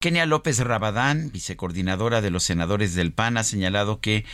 Kenia López Rabadán, vicecoordinadora de los senadores del PAN, ha señalado que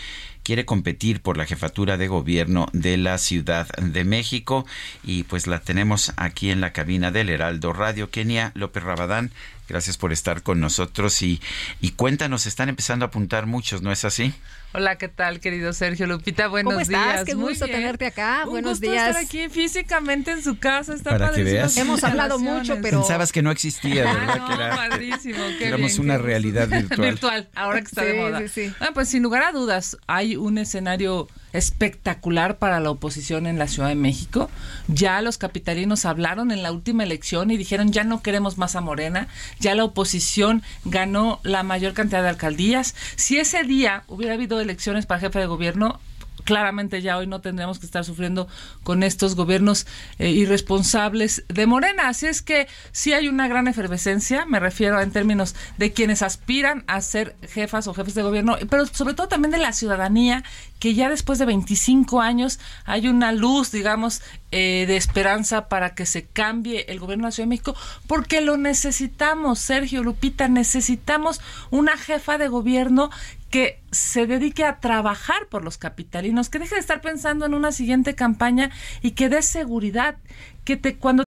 quiere competir por la jefatura de gobierno de la Ciudad de México y pues la tenemos aquí en la cabina del Heraldo Radio. Kenia López Rabadán, gracias por estar con nosotros y, y cuéntanos, están empezando a apuntar muchos, ¿no es así? Hola, ¿qué tal, querido Sergio Lupita? Buenos ¿Cómo estás? días. Qué Muy gusto bien. tenerte acá. Un Buenos gusto días. estar aquí físicamente en su casa. Está Para que veas. Hemos hablado mucho, pero- Pensabas que no existía, ¿verdad? Ah, no, que era- padrísimo. qué éramos bien, una qué realidad virtual. virtual, ahora que está de Sí, moda. sí, sí. Ah, pues sin lugar a dudas, hay un escenario espectacular para la oposición en la Ciudad de México. Ya los capitalinos hablaron en la última elección y dijeron ya no queremos más a Morena. Ya la oposición ganó la mayor cantidad de alcaldías. Si ese día hubiera habido elecciones para jefe de gobierno, claramente ya hoy no tendríamos que estar sufriendo con estos gobiernos eh, irresponsables de Morena. Así es que sí hay una gran efervescencia, me refiero en términos de quienes aspiran a ser jefas o jefes de gobierno, pero sobre todo también de la ciudadanía, que ya después de 25 años hay una luz, digamos, eh, de esperanza para que se cambie el gobierno de la Ciudad de México, porque lo necesitamos, Sergio Lupita, necesitamos una jefa de gobierno que se dedique a trabajar por los capitalinos, que deje de estar pensando en una siguiente campaña y que dé seguridad, que te cuando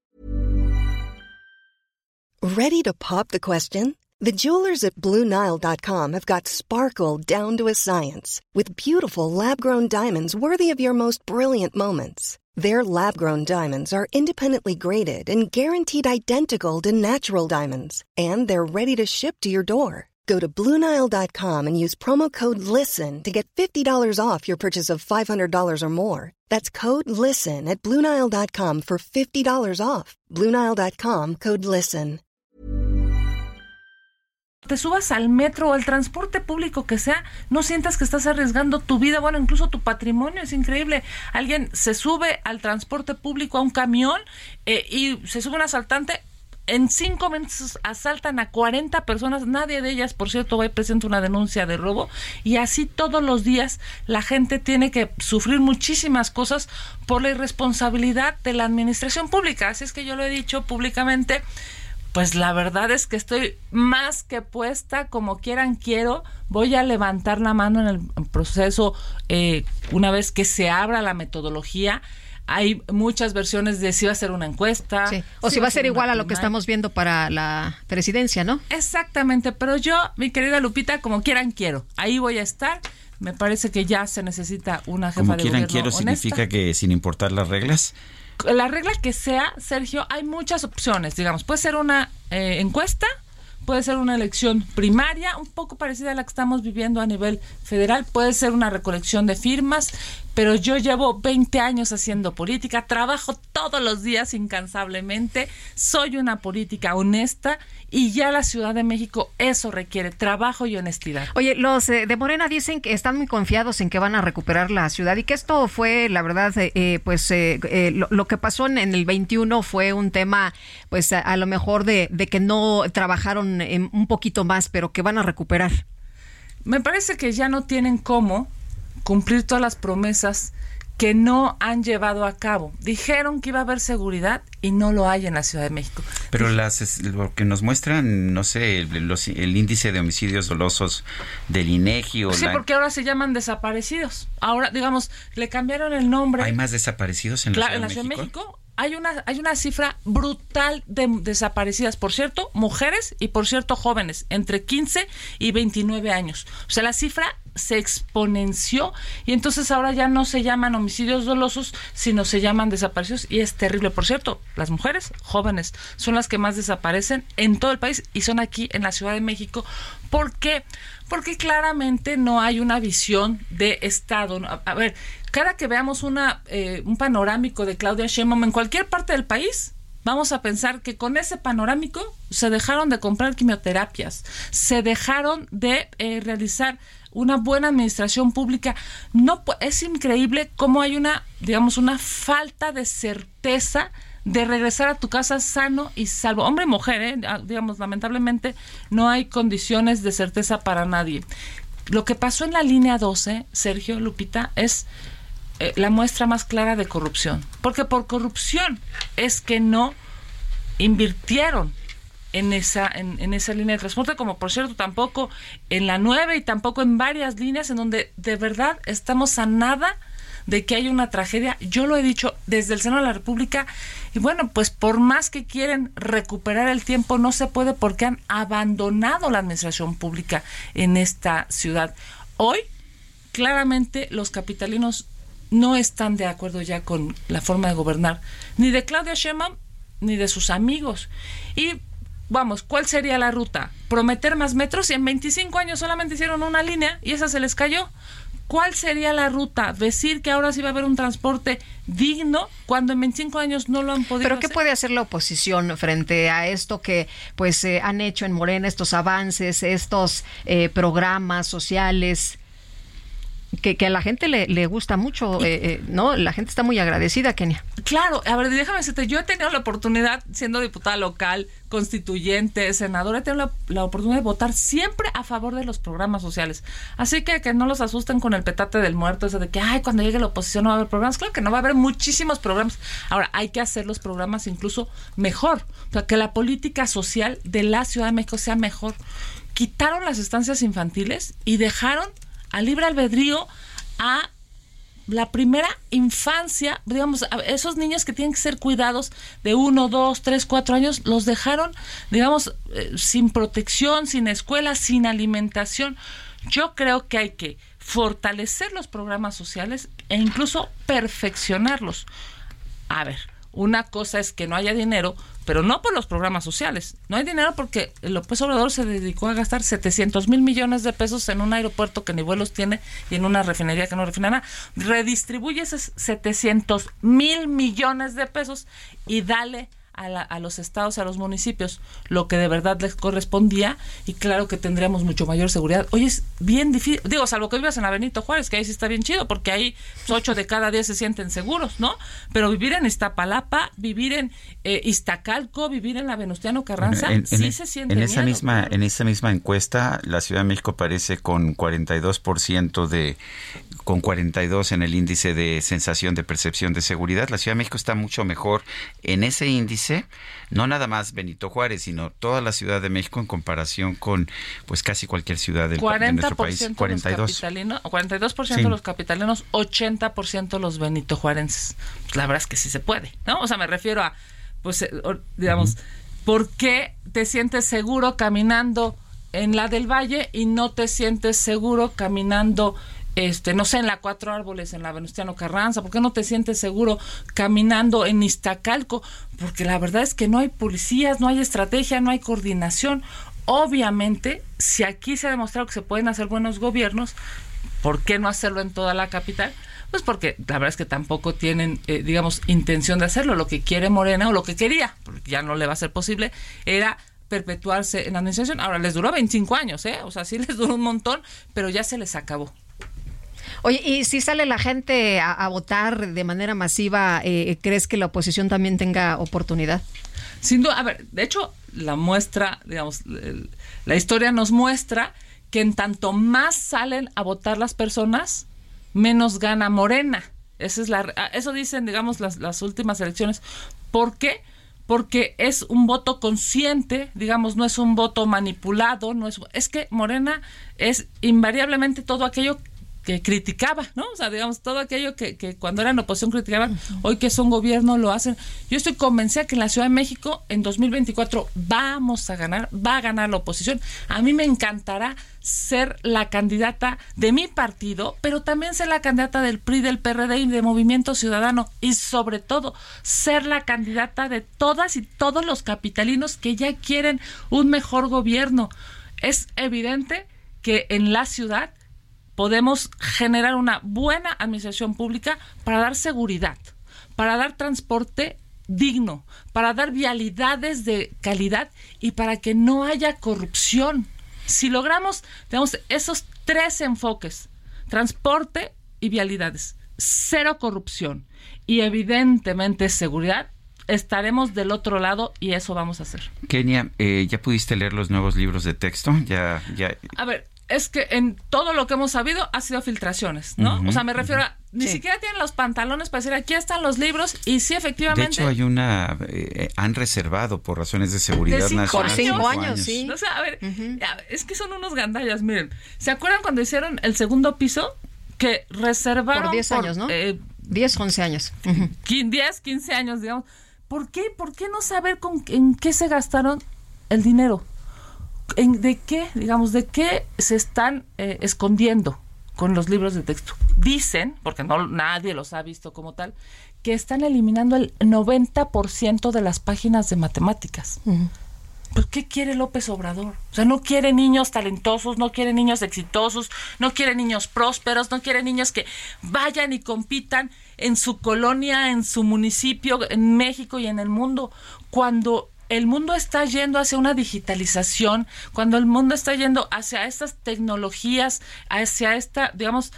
Ready to pop the question? The jewelers at BlueNile.com have got sparkle down to a science with beautiful lab grown diamonds worthy of your most brilliant moments. Their lab grown diamonds are independently graded and guaranteed identical to natural diamonds, and they're ready to ship to your door. Go to BlueNile.com and use promo code LISTEN to get $50 off your purchase of $500 or more. That's code LISTEN at BlueNile.com for $50 off. BlueNile.com code LISTEN. te subas al metro o al transporte público que sea, no sientas que estás arriesgando tu vida, bueno, incluso tu patrimonio, es increíble. Alguien se sube al transporte público a un camión eh, y se sube un asaltante. En cinco minutos asaltan a 40 personas, nadie de ellas, por cierto, hoy presenta una denuncia de robo y así todos los días la gente tiene que sufrir muchísimas cosas por la irresponsabilidad de la administración pública. Así es que yo lo he dicho públicamente, pues la verdad es que estoy más que puesta, como quieran quiero, voy a levantar la mano en el proceso eh, una vez que se abra la metodología. Hay muchas versiones de si va a ser una encuesta. Sí. O si va a ser igual a lo que estamos viendo para la presidencia, ¿no? Exactamente, pero yo, mi querida Lupita, como quieran quiero. Ahí voy a estar. Me parece que ya se necesita una jefa Como de quieran gobierno quiero honesta. significa que sin importar las reglas. la regla que sea, Sergio, hay muchas opciones, digamos, puede ser una eh, encuesta, puede ser una elección primaria, un poco parecida a la que estamos viviendo a nivel federal, puede ser una recolección de firmas, pero yo llevo 20 años haciendo política, trabajo todos los días incansablemente, soy una política honesta y ya la Ciudad de México eso requiere trabajo y honestidad. Oye, los eh, de Morena dicen que están muy confiados en que van a recuperar la ciudad y que esto fue, la verdad, eh, eh, pues eh, eh, lo, lo que pasó en, en el 21 fue un tema, pues a, a lo mejor de, de que no trabajaron en un poquito más, pero que van a recuperar. Me parece que ya no tienen cómo cumplir todas las promesas que no han llevado a cabo. Dijeron que iba a haber seguridad y no lo hay en la Ciudad de México. Pero las, lo que nos muestran, no sé, el, los- el índice de homicidios dolosos del INEGI o Sí, la- porque ahora se llaman desaparecidos. Ahora, digamos, le cambiaron el nombre. hay más desaparecidos en la, Claro, Ciudad, en la de Ciudad de México. México hay una, hay una cifra brutal de desaparecidas, por cierto, mujeres y por cierto jóvenes, entre 15 y 29 años. O sea, la cifra se exponenció y entonces ahora ya no se llaman homicidios dolosos, sino se llaman desaparecidos y es terrible. Por cierto, las mujeres jóvenes son las que más desaparecen en todo el país y son aquí en la Ciudad de México. ¿Por qué? Porque claramente no hay una visión de Estado. a ver, cada que veamos una, eh, un panorámico de Claudia Sheinbaum en cualquier parte del país, vamos a pensar que con ese panorámico se dejaron de comprar quimioterapias, se dejaron de eh, realizar una buena administración pública. No es increíble cómo hay una, digamos, una falta de certeza de regresar a tu casa sano y salvo. Hombre y mujer, ¿eh? Ah, digamos, lamentablemente no hay condiciones de certeza para nadie. Lo que pasó en la línea 12, Sergio Lupita, es eh, la muestra más clara de corrupción. Porque por corrupción es que no invirtieron en esa, en, esa línea de transporte, como por cierto tampoco en la 9 y tampoco en varias líneas en donde de verdad estamos a nada de que hay una tragedia. Yo lo he dicho desde el seno de la República y bueno, pues por más que quieren recuperar el tiempo, no se puede porque han abandonado la administración pública en esta ciudad. Hoy, claramente, los capitalinos no están de acuerdo ya con la forma de gobernar, ni de Claudia Sheinbaum ni de sus amigos. Y vamos, ¿cuál sería la ruta? Prometer más metros y en 25 años solamente hicieron una línea y esa se les cayó. ¿Cuál sería la ruta? Decir que ahora sí va a haber un transporte digno cuando en 25 años no lo han podido ¿Pero qué puede hacer la oposición frente a esto que pues eh, han hecho en Morena, estos avances, estos eh, programas sociales? Que, a la gente le, le gusta mucho, eh, eh, ¿no? La gente está muy agradecida, Kenia. Claro, a ver, déjame decirte, yo he tenido la oportunidad, siendo diputada local, constituyente, senadora, he tenido la, oportunidad de votar siempre a favor de los programas sociales. Así que que no los asusten con el petate del muerto, ese de que, ay, cuando llegue la oposición no va a haber programas. Claro que no va a haber muchísimos programas. Ahora, hay que hacer los programas incluso mejor, o sea, que la política social de la Ciudad de México sea mejor. Quitaron las estancias infantiles y dejaron a libre albedrío a la primera infancia, digamos, esos niños que tienen que ser cuidados de uno, dos, tres, cuatro años, los dejaron, digamos, eh, sin protección, sin escuela, sin alimentación. Yo creo que hay que fortalecer los programas sociales e incluso perfeccionarlos. A ver, una cosa es que no haya dinero, pero no por los programas sociales. No hay dinero porque López Obrador se dedicó a gastar 700 mil millones de pesos en un aeropuerto que ni vuelos tiene y en una refinería que no refina nada. Redistribuye esos 700 mil millones de pesos y dale a, los estados, a los municipios, lo que de verdad les correspondía y claro que tendríamos mucho mayor seguridad. Hoy es bien difícil, digo, salvo que vivas en la Benito Juárez, que ahí sí está bien chido, porque ahí ocho de cada diez se sienten seguros, ¿no? Pero vivir en Iztapalapa, vivir en eh, Iztacalco, vivir en la Venustiano Carranza, sí se siente en esa misma En esa misma encuesta, la Ciudad de México aparece con 42% de con 42 en el índice de sensación de percepción de seguridad. La Ciudad de México está mucho mejor en ese índice, no nada más Benito Juárez, sino toda la Ciudad de México en comparación con pues casi cualquier ciudad del, de nuestro país. 42. 42% de los capitalinos, 80% los Benito Juárez. la verdad es que sí se puede, ¿no? O sea, me refiero a, pues, eh, digamos, ¿por qué te sientes seguro caminando en la del Valle y no te sientes seguro caminando este, no sé, en la Cuatro Árboles, en la Venustiano Carranza? ¿Por qué no te sientes seguro caminando en Iztacalco? Porque la verdad es que no hay policías, no hay estrategia, no hay coordinación. Obviamente, si aquí se ha demostrado que se pueden hacer buenos gobiernos, ¿por qué no hacerlo en toda la capital? Pues porque la verdad es que tampoco tienen, eh, digamos, intención de hacerlo. Lo que quiere Morena o lo que quería, porque ya no le va a ser posible, era perpetuarse en la administración. Ahora les duró 25 años, ¿eh? O sea, sí les duró un montón, pero ya se les acabó. Oye, y si sale la gente a, votar de manera masiva, eh, ¿crees que la oposición también tenga oportunidad? Sin duda, a ver, de hecho, la muestra, digamos, la historia nos muestra que en tanto más salen a votar las personas, menos gana Morena. Esa es la, eso dicen, digamos, las, las últimas elecciones. ¿Por qué? Porque es un voto consciente, digamos, no es un voto manipulado, no es, es que Morena es invariablemente todo aquello que criticaba, ¿no? O sea, digamos, todo aquello que, que cuando eran oposición criticaban, hoy que son gobierno lo hacen. Yo estoy convencida que en la Ciudad de México en 2024 vamos a ganar, va a ganar la oposición. A mí me encantará ser la candidata de mi partido, pero también ser la candidata del PRI, del PRD y de Movimiento Ciudadano y sobre todo ser la candidata de todas y todos los capitalinos que ya quieren un mejor gobierno. Es evidente que en la ciudad podemos generar una buena administración pública para dar seguridad, para dar transporte digno, para dar vialidades de calidad y para que no haya corrupción. Si logramos, digamos, esos tres enfoques, transporte y vialidades, cero corrupción y evidentemente seguridad, estaremos del otro lado y eso vamos a hacer. Kenia, eh, ¿ya pudiste leer los nuevos libros de texto? Ya, ya. A ver, es que en todo lo que hemos sabido ha sido filtraciones, ¿no? o sea, me refiero a ni siquiera tienen los pantalones para decir aquí están los libros y sí efectivamente. De hecho hay una eh, han reservado por razones de seguridad nacional por cinco años, sí. O sea, a ver, es que son unos gandallas, miren. ¿Se acuerdan cuando hicieron el segundo piso que reservaron por 10 años, ¿no? Eh, 10, 11 años. 10, 15 años, digamos. ¿Por qué? ¿Por qué no saber con en qué se gastaron el dinero? ¿De qué, digamos, de qué se están eh, escondiendo con los libros de texto? Dicen, porque no nadie los ha visto como tal, que están eliminando el 90% de las páginas de matemáticas. ¿Pero qué quiere López Obrador? O sea, no quiere niños talentosos, no quiere niños exitosos, no quiere niños prósperos, no quiere niños que vayan y compitan en su colonia, en su municipio, en México y en el mundo. Cuando el mundo está yendo hacia una digitalización, cuando el mundo está yendo hacia estas tecnologías, hacia esta, digamos,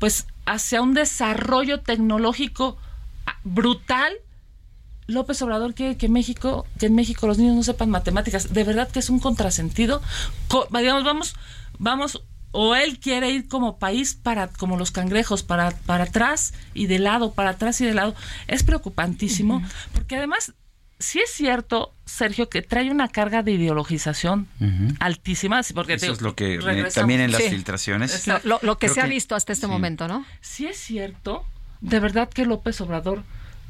pues hacia un desarrollo tecnológico brutal, López Obrador quiere que México, que en México los niños no sepan matemáticas. De verdad que es un contrasentido. digamos, vamos, vamos, o él quiere ir como país para, como los cangrejos, para, para atrás y de lado, para atrás y de lado. Es preocupantísimo, porque además sí es cierto, Sergio, que trae una carga de ideologización altísima. Porque Eso es lo que también en las filtraciones. Lo, que se ha visto hasta este momento, ¿no? Sí es cierto, de verdad que López Obrador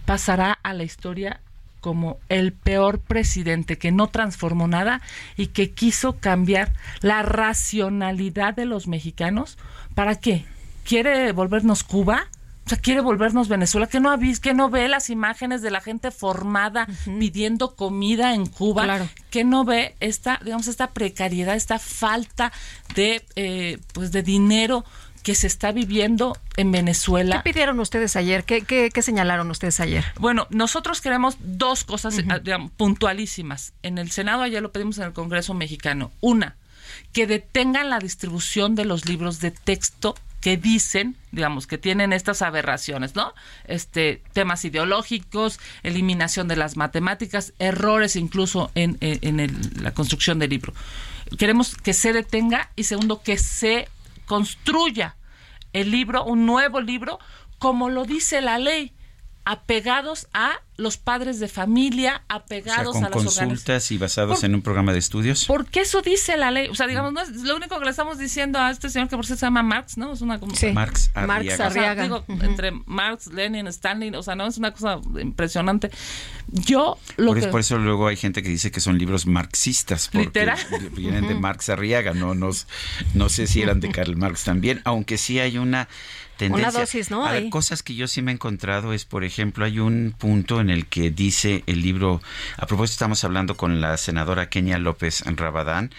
pasará a la historia como el peor presidente que no transformó nada y que quiso cambiar la racionalidad de los mexicanos. ¿Para qué? ¿Quiere volvernos Cuba? O sea, quiere volvernos Venezuela, que no ha que no ve las imágenes de la gente formada pidiendo comida en Cuba, que no ve esta, digamos, esta precariedad, esta falta de, eh, pues, de dinero que se está viviendo en Venezuela. ¿Qué pidieron ustedes ayer? ¿Qué, qué, señalaron ustedes ayer? Bueno, nosotros queremos dos cosas puntualísimas. En el Senado ayer lo pedimos en el Congreso mexicano. Una, que detengan la distribución de los libros de texto que dicen, digamos, que tienen estas aberraciones, ¿no? Este, temas ideológicos, eliminación de las matemáticas, errores incluso en, la construcción del libro. Queremos que se detenga y segundo, que se construya el libro, un nuevo libro, como lo dice la ley apegados a los padres de familia, apegados a las consultas y basados en un programa de estudios. Porque eso dice la ley. O sea, digamos, no es lo único que le estamos diciendo a este señor que por cierto se llama Marx, ¿no? Es una sí. Marx Arriaga. digo, entre Marx, Lenin, Stalin, o sea, no es una cosa impresionante. Yo lo por, que... por eso luego hay gente que dice que son libros marxistas porque ¿Literal? vienen de Marx Arriaga, no nos, no sé si eran de Karl Marx también, aunque sí hay una tendencia. Una dosis, ¿no? A cosas que yo sí me he encontrado es, por ejemplo, hay un punto en el que dice el libro, a propósito estamos hablando con la senadora Kenia López Rabadán,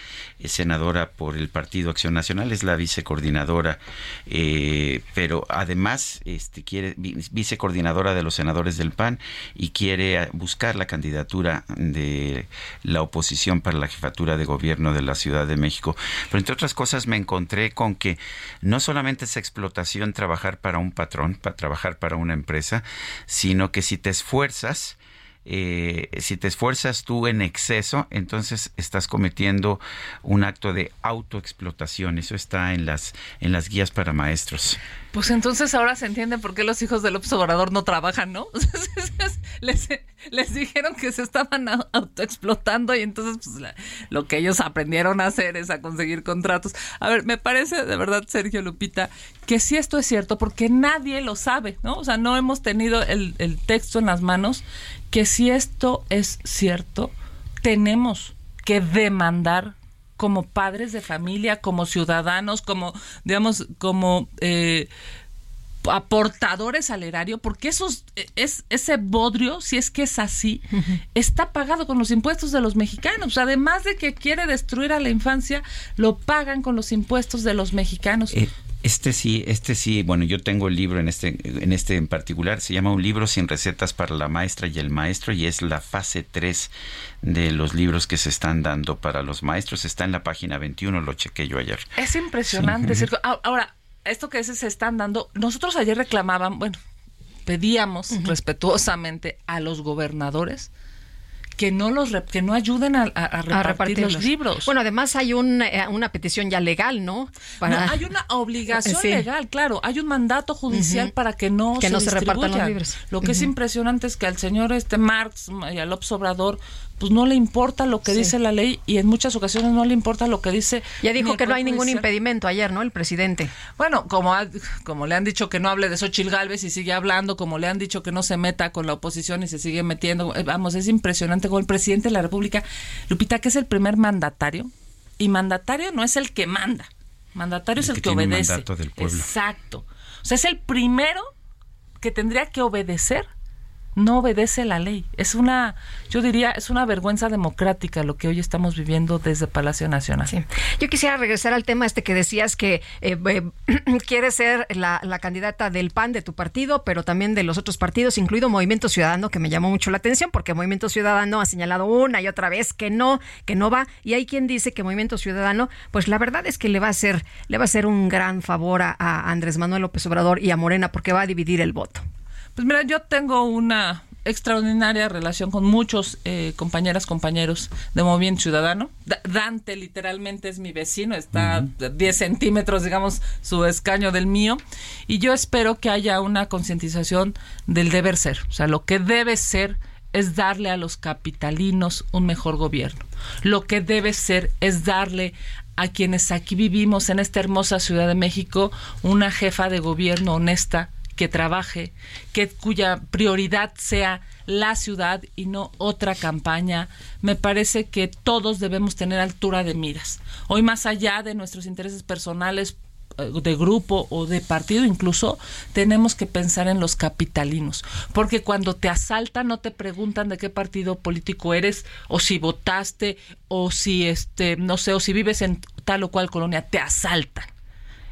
senadora por el Partido Acción Nacional, es la vicecoordinadora, eh, pero además este, quiere vicecoordinadora de los senadores del PAN y quiere buscar la candidatura de la oposición para la jefatura de gobierno de la Ciudad de México. Pero entre otras cosas me encontré con que no solamente es explotación trabajar para un patrón, para trabajar para una empresa, sino que si te esfuerzas, eh, si te esfuerzas tú en exceso, entonces estás cometiendo un acto de autoexplotación. Eso está en las, en las guías para maestros. Pues entonces ahora se entiende por qué los hijos del Obrador no trabajan, ¿no? les dijeron que se estaban autoexplotando y entonces pues, lo que ellos aprendieron a hacer es a conseguir contratos. A ver, me parece de verdad, Sergio Lupita, que si esto es cierto porque nadie lo sabe, ¿no? O sea, no hemos tenido el, el texto en las manos que si esto es cierto, tenemos que demandar como padres de familia, como ciudadanos, como, digamos, como eh, aportadores al erario, porque esos, es, ese bodrio, si es que es así, está pagado con los impuestos de los mexicanos. Además de que quiere destruir a la infancia, lo pagan con los impuestos de los mexicanos. Eh, Este sí, este sí, bueno, yo tengo el libro en este, en este en particular, se llama Un libro sin recetas para la maestra y el maestro y es la fase 3 de los libros que se están dando para los maestros. Está en la página 21, lo chequé yo ayer. Es impresionante. Ahora, esto que se están dando, nosotros ayer reclamaban, bueno, pedíamos respetuosamente a los gobernadores que no los que no ayuden a, repartir, los libros. Bueno, además hay eh, una petición ya legal, ¿no? hay una obligación legal, claro. Hay un mandato judicial para que no que se no se repartan los libros. Lo que es impresionante es que al señor este Marx y al Obrador pues no le importa lo que dice la ley y en muchas ocasiones no le importa lo que dice. Ya dijo que no hay ningún impedimento ayer, ¿no? El presidente. Bueno, como, como le han dicho que no hable de Xochil Gálvez y sigue hablando, como le han dicho que no se meta con la oposición y se sigue metiendo. Eh, vamos, es impresionante el presidente de la República, Lupita, que es el primer mandatario, y mandatario no es el que manda, mandatario es el que, que obedece. Del pueblo. Exacto. O sea, es el primero que tendría que obedecer no obedece la ley. Es una, yo diría, es una vergüenza democrática lo que hoy estamos viviendo desde Palacio Nacional. Yo quisiera regresar al tema este que decías que eh, eh, quieres ser la, candidata del PAN de tu partido, pero también de los otros partidos, incluido Movimiento Ciudadano, que me llamó mucho la atención, porque Movimiento Ciudadano ha señalado una y otra vez que no, que no va, y hay quien dice que Movimiento Ciudadano, pues la verdad es que le va a hacer, le va a hacer un gran favor a Andrés Manuel López Obrador y a Morena, porque va a dividir el voto. Pues mira, yo tengo una extraordinaria relación con muchos eh, compañeras, compañeros de Movimiento Ciudadano. Dante literalmente es mi vecino, está a 10 centímetros, digamos, su escaño del mío. Y yo espero que haya una concientización del deber ser. O sea, lo que debe ser es darle a los capitalinos un mejor gobierno. Lo que debe ser es darle a quienes aquí vivimos en esta hermosa Ciudad de México una jefa de gobierno honesta, que trabaje, que cuya prioridad sea la ciudad y no otra campaña. Me parece que todos debemos tener altura de miras. Hoy más allá de nuestros intereses personales eh, de grupo o de partido incluso, tenemos que pensar en los capitalinos, porque cuando te asaltan no te preguntan de qué partido político eres o si votaste o si este no sé o si vives en tal o cual colonia, te asaltan.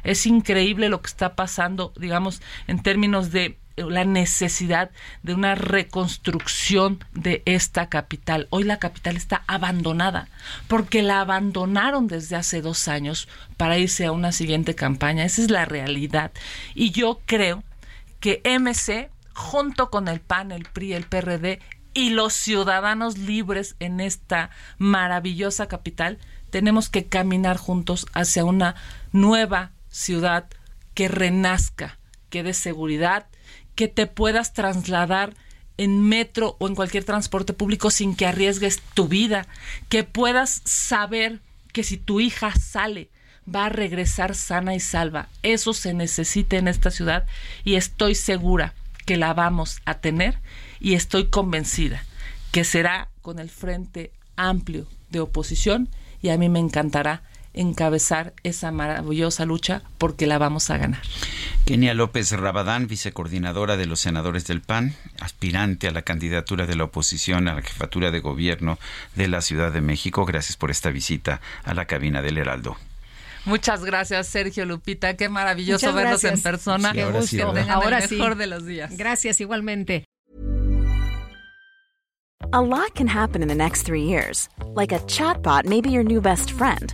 Es increíble lo que está pasando, digamos, en términos de la necesidad de una reconstrucción de esta capital. Hoy la capital está abandonada porque la abandonaron desde hace dos años para irse a una siguiente campaña. Esa es la realidad. Y yo creo que MC, junto con el PAN, el PRI, el PRD y los ciudadanos libres en esta maravillosa capital, tenemos que caminar juntos hacia una nueva ciudad que renazca, que dé seguridad, que te puedas trasladar en metro o en cualquier transporte público sin que arriesgues tu vida, que puedas saber que si tu hija sale va a regresar sana y salva. Eso se necesita en esta ciudad y estoy segura que la vamos a tener y estoy convencida que será con el frente amplio de oposición y a mí me encantará encabezar esa maravillosa lucha porque la vamos a ganar. Kenia López Rabadán, vicecoordinadora de los senadores del PAN, aspirante a la candidatura de la oposición a la jefatura de gobierno de la Ciudad de México. Gracias por esta visita a la cabina del Heraldo. Muchas gracias, Sergio Lupita. Qué maravilloso verlos en persona. Qué gusto. ahora el mejor de los días. Gracias, igualmente. A lot can happen in the next three years. Like a chatbot may be your new best friend.